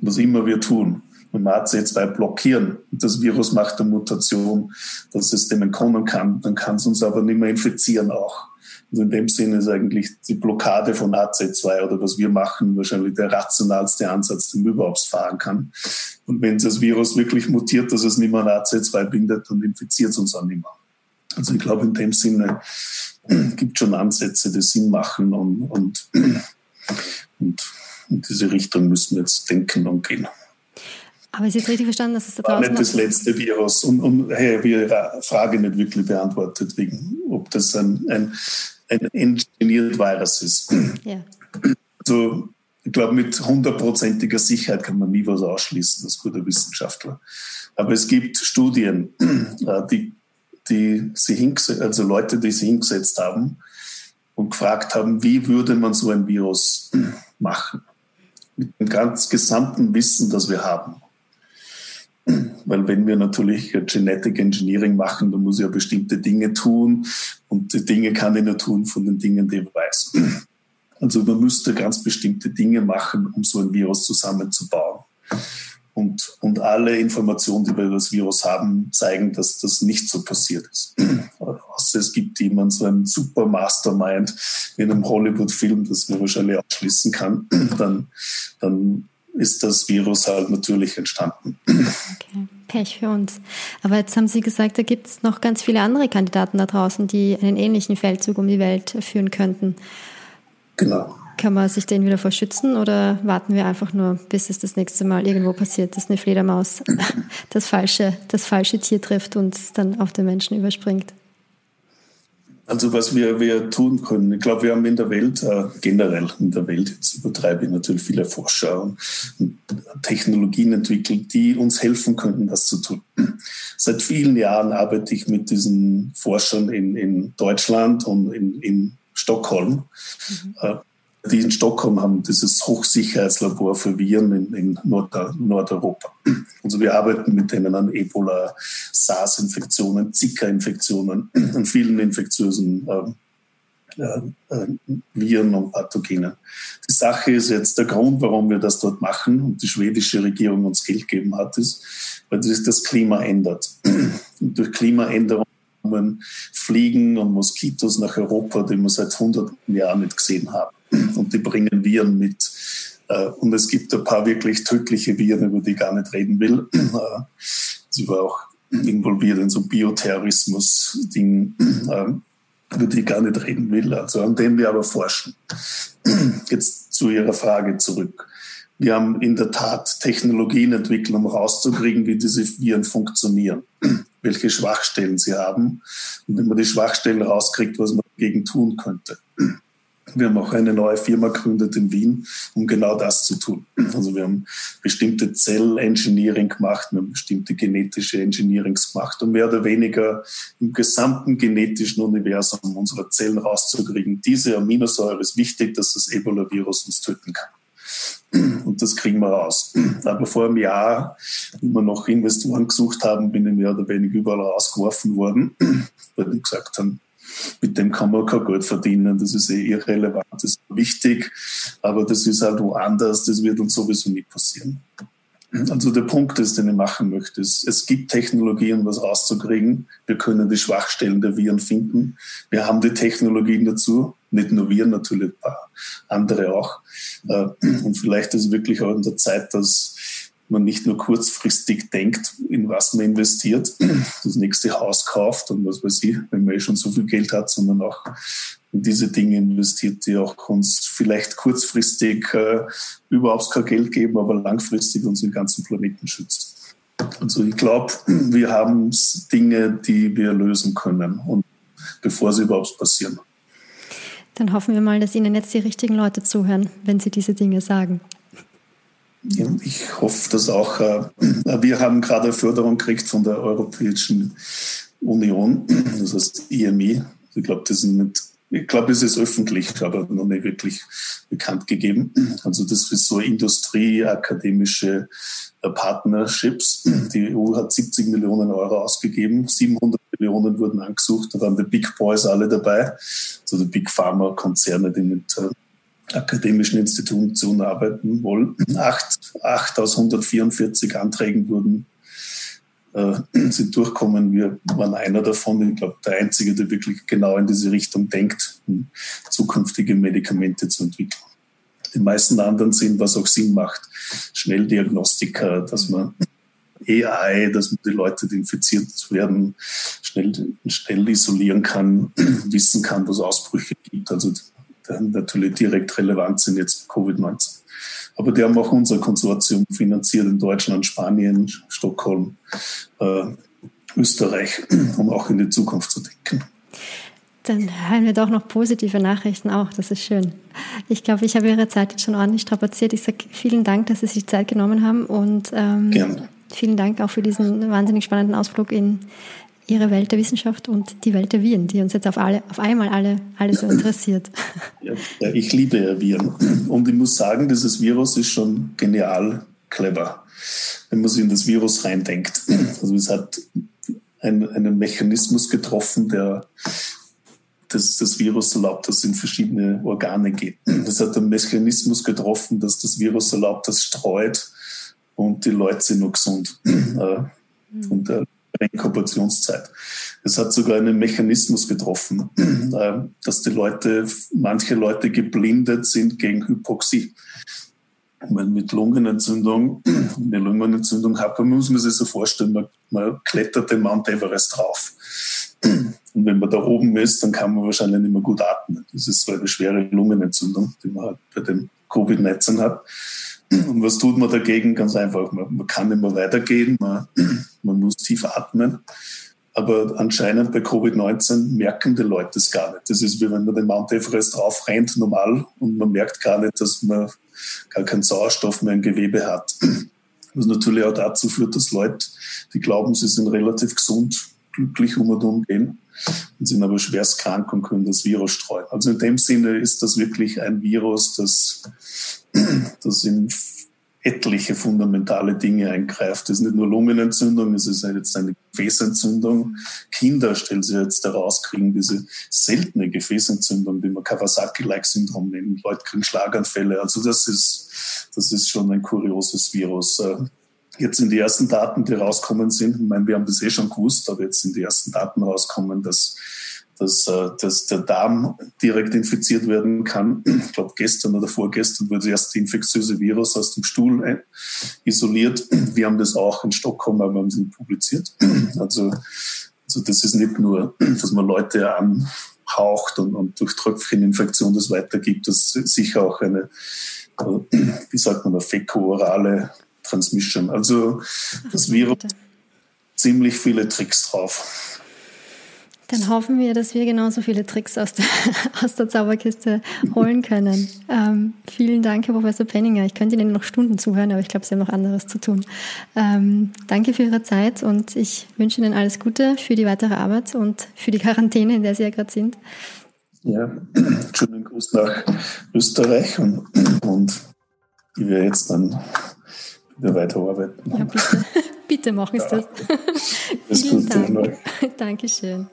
was immer wir tun dem AC2 blockieren. Das Virus macht eine Mutation, dass es dem entkommen kann, dann kann es uns aber nicht mehr infizieren auch. Also in dem Sinne ist eigentlich die Blockade von AC2 oder was wir machen wahrscheinlich der rationalste Ansatz, den man überhaupt fahren kann. Und wenn das Virus wirklich mutiert, dass es nicht mehr an AC2 bindet, dann infiziert es uns auch nicht mehr. Also ich glaube, in dem Sinne gibt schon Ansätze, die Sinn machen und, und, und in diese Richtung müssen wir jetzt denken und gehen. Aber ist jetzt richtig verstanden, dass es da draußen... War nicht das letzte Virus. Und, und hey, habe Ihre Frage nicht wirklich beantwortet, wegen, ob das ein, ein, ein engineered Virus ist. Ja. Also, ich glaube, mit hundertprozentiger Sicherheit kann man nie was ausschließen als guter Wissenschaftler. Aber es gibt Studien, äh, die, die sie also Leute, die sich hingesetzt haben und gefragt haben, wie würde man so ein Virus machen? Mit dem ganz gesamten Wissen, das wir haben. Weil wenn wir natürlich Genetic Engineering machen, dann muss ich ja bestimmte Dinge tun und die Dinge kann ich nur tun von den Dingen, die ich weiß. Also man müsste ganz bestimmte Dinge machen, um so ein Virus zusammenzubauen. Und, und alle Informationen, die wir über das Virus haben, zeigen, dass das nicht so passiert ist. Außer es gibt jemand, so ein super Mastermind in einem Hollywood-Film, das man wahrscheinlich ausschließen kann, dann, dann ist das Virus halt natürlich entstanden. Okay. Pech für uns. Aber jetzt haben Sie gesagt, da gibt es noch ganz viele andere Kandidaten da draußen, die einen ähnlichen Feldzug um die Welt führen könnten. Genau. Kann man sich den wieder verschützen oder warten wir einfach nur, bis es das nächste Mal irgendwo passiert, dass eine Fledermaus das falsche, das falsche Tier trifft und es dann auf den Menschen überspringt? Also was wir, wir tun können, ich glaube, wir haben in der Welt, äh, generell in der Welt, jetzt übertreibe ich natürlich viele Forscher und Technologien entwickelt, die uns helfen könnten, das zu tun. Seit vielen Jahren arbeite ich mit diesen Forschern in, in Deutschland und in, in Stockholm. Mhm. Die in Stockholm haben dieses Hochsicherheitslabor für Viren in, in Nord Nordeuropa. Also wir arbeiten mit denen an Ebola, SARS-Infektionen, Zika-Infektionen und vielen infektiösen äh, äh, Viren und Pathogenen. Die Sache ist jetzt der Grund, warum wir das dort machen und die schwedische Regierung uns Geld gegeben hat, ist, weil sich das Klima ändert. Und durch Klimaänderung Fliegen und Moskitos nach Europa, die wir seit hunderten Jahren nicht gesehen haben und die bringen Viren mit. Äh, und es gibt ein paar wirklich tödliche Viren, über die ich gar nicht reden will. Äh, sie war auch involviert in so Bioterrorismus-Dingen, äh, über die ich gar nicht reden will, also an denen wir aber forschen. Jetzt zu Ihrer Frage zurück. Wir haben in der Tat Technologien entwickelt, um rauszukriegen, wie diese Viren funktionieren, welche Schwachstellen sie haben und wenn man die Schwachstellen rauskriegt, was man dagegen tun könnte. Wir haben auch eine neue Firma gegründet in Wien, um genau das zu tun. Also wir haben bestimmte Zell-Engineering gemacht, wir haben bestimmte genetische Engineerings gemacht, um mehr oder weniger im gesamten genetischen Universum unserer Zellen rauszukriegen. Diese Aminosäure ist wichtig, dass das Ebola-Virus uns töten kann. Und das kriegen wir raus. Aber vor einem Jahr, wie wir noch Investoren gesucht haben, bin ich mehr oder weniger überall rausgeworfen worden, weil die gesagt haben, mit dem kann man kein Geld verdienen. Das ist eh irrelevant, das ist wichtig, aber das ist halt woanders, das wird uns sowieso nicht passieren. Also der Punkt ist, den ich machen möchte, ist, es gibt Technologien, was rauszukriegen. Wir können die Schwachstellen der Viren finden. Wir haben die Technologien dazu. nicht nur wir, natürlich ein paar andere auch. Äh, und vielleicht ist es wirklich auch in der Zeit, dass man nicht nur kurzfristig denkt, in was man investiert, das nächste Haus kauft und was weiß ich, wenn man eh schon so viel Geld hat, sondern auch in diese Dinge investiert, die auch uns vielleicht kurzfristig äh, überhaupt kein Geld geben, aber langfristig unseren ganzen Planeten schützt. Also ich glaube, wir haben Dinge, die wir lösen können und bevor sie überhaupt passieren. Dann hoffen wir mal, dass Ihnen jetzt die richtigen Leute zuhören, wenn Sie diese Dinge sagen. Ich hoffe, dass auch, äh, wir haben gerade Förderung gekriegt von der Europäischen Union, das heißt IMI. Ich glaube, das sind nicht ich glaube, es ist öffentlich, aber noch nicht wirklich bekannt gegeben. Also das ist so industrieakademische äh, Partnerships. Die EU hat 70 Millionen Euro ausgegeben, 700 Millionen wurden angesucht, da waren die Big Boys alle dabei, also die Big Pharma Konzerne, die mit äh, akademischen Institutionen arbeiten wollen. Acht, acht aus 144 Anträgen wurden äh, sind durchkommen. Wir waren einer davon. Ich glaube, der Einzige, der wirklich genau in diese Richtung denkt, um zukünftige Medikamente zu entwickeln. Die meisten anderen sind, was auch Sinn macht, Schnelldiagnostika, dass man AI, dass man die Leute, die infiziert werden, schnell, schnell isolieren kann, wissen kann, was Ausbrüche gibt. Also natürlich direkt relevant sind jetzt Covid-19. Aber die haben auch unser Konsortium finanziert in Deutschland, Spanien, Stockholm, äh, Österreich, um auch in die Zukunft zu denken. Dann hören wir doch noch positive Nachrichten auch. Das ist schön. Ich glaube, ich habe Ihre Zeit jetzt schon ordentlich strapaziert. Ich sage vielen Dank, dass Sie sich Zeit genommen haben und ähm, vielen Dank auch für diesen wahnsinnig spannenden Ausflug in Ihre Welt der Wissenschaft und die Welt der Viren, die uns jetzt auf, alle, auf einmal alle, alle so interessiert. Ja, ich liebe ja Viren. Und ich muss sagen, dieses Virus ist schon genial clever, wenn man sich in das Virus reindenkt. Also es hat einen, einen Mechanismus getroffen, der das, das Virus erlaubt, dass es in verschiedene Organe geht. Es hat einen Mechanismus getroffen, dass das Virus erlaubt, dass es streut und die Leute sind noch gesund. Äh, und der Inkubationszeit. Es hat sogar einen Mechanismus getroffen, äh, dass die Leute, manche Leute geblindet sind gegen Hypoxie. Wenn mit Lungenentzündung, eine Lungenentzündung hat, muss man sich so vorstellen, man, man klettert den Mount Everest drauf. Und wenn man da oben ist, dann kann man wahrscheinlich nicht mehr gut atmen. Das ist so eine schwere Lungenentzündung, die man halt bei dem Covid-19 hat. Und was tut man dagegen? Ganz einfach, man, man kann nicht mehr weitergehen, man, man muss tief atmen. Aber anscheinend bei Covid-19 merken die Leute es gar nicht. Das ist wie wenn man den Mount Everest drauf rennt, normal, und man merkt gar nicht, dass man gar keinen Sauerstoff mehr im Gewebe hat. Was natürlich auch dazu führt, dass Leute, die glauben, sie sind relativ gesund, glücklich um und um gehen und sind aber schwerst krank und können das Virus streuen. Also in dem Sinne ist das wirklich ein Virus, das das in etliche fundamentale Dinge eingreift. Das ist nicht nur Lungenentzündung, es ist jetzt eine Gefäßentzündung. Kinder, stellen sie jetzt heraus, kriegen diese seltene Gefäßentzündung, die man Kawasaki-like-Syndrom nennt. Leute kriegen Schlaganfälle. Also das ist, das ist schon ein kurioses Virus. Äh, jetzt sind die ersten Daten, die rauskommen sind, ich meine, wir haben das eh schon gewusst, aber jetzt sind die ersten Daten rauskommen, dass dass, äh, dass der Darm direkt infiziert werden kann. Ich glaube, gestern oder vorgestern wurde das erste infektiöse Virus aus dem Stuhl isoliert. Wir haben das auch in Stockholm, aber haben es nicht publiziert. Also, also das ist nicht nur, dass man Leute anhaucht und, und durch Tröpfcheninfektion das weitergibt. Das ist sicher auch eine, äh, wie sagt man, eine fäko-orale Transmission. Also das Virus ziemlich viele Tricks drauf. Dann hoffen wir, dass wir genauso viele Tricks aus der, aus der Zauberkiste holen können. Ähm, vielen Dank, Herr Professor Penninger. Ich könnte Ihnen noch Stunden zuhören, aber ich glaube, Sie haben noch anderes zu tun. Ähm, danke für Ihre Zeit und ich wünsche Ihnen alles Gute für die weitere Arbeit und für die Quarantäne, in der Sie ja gerade sind. Ja, schönen Gruß nach Österreich und, und ich werde jetzt dann wieder weiterarbeiten. Ja, bitte, bitte machen Sie ja. das. Vielen Dank. Dankeschön.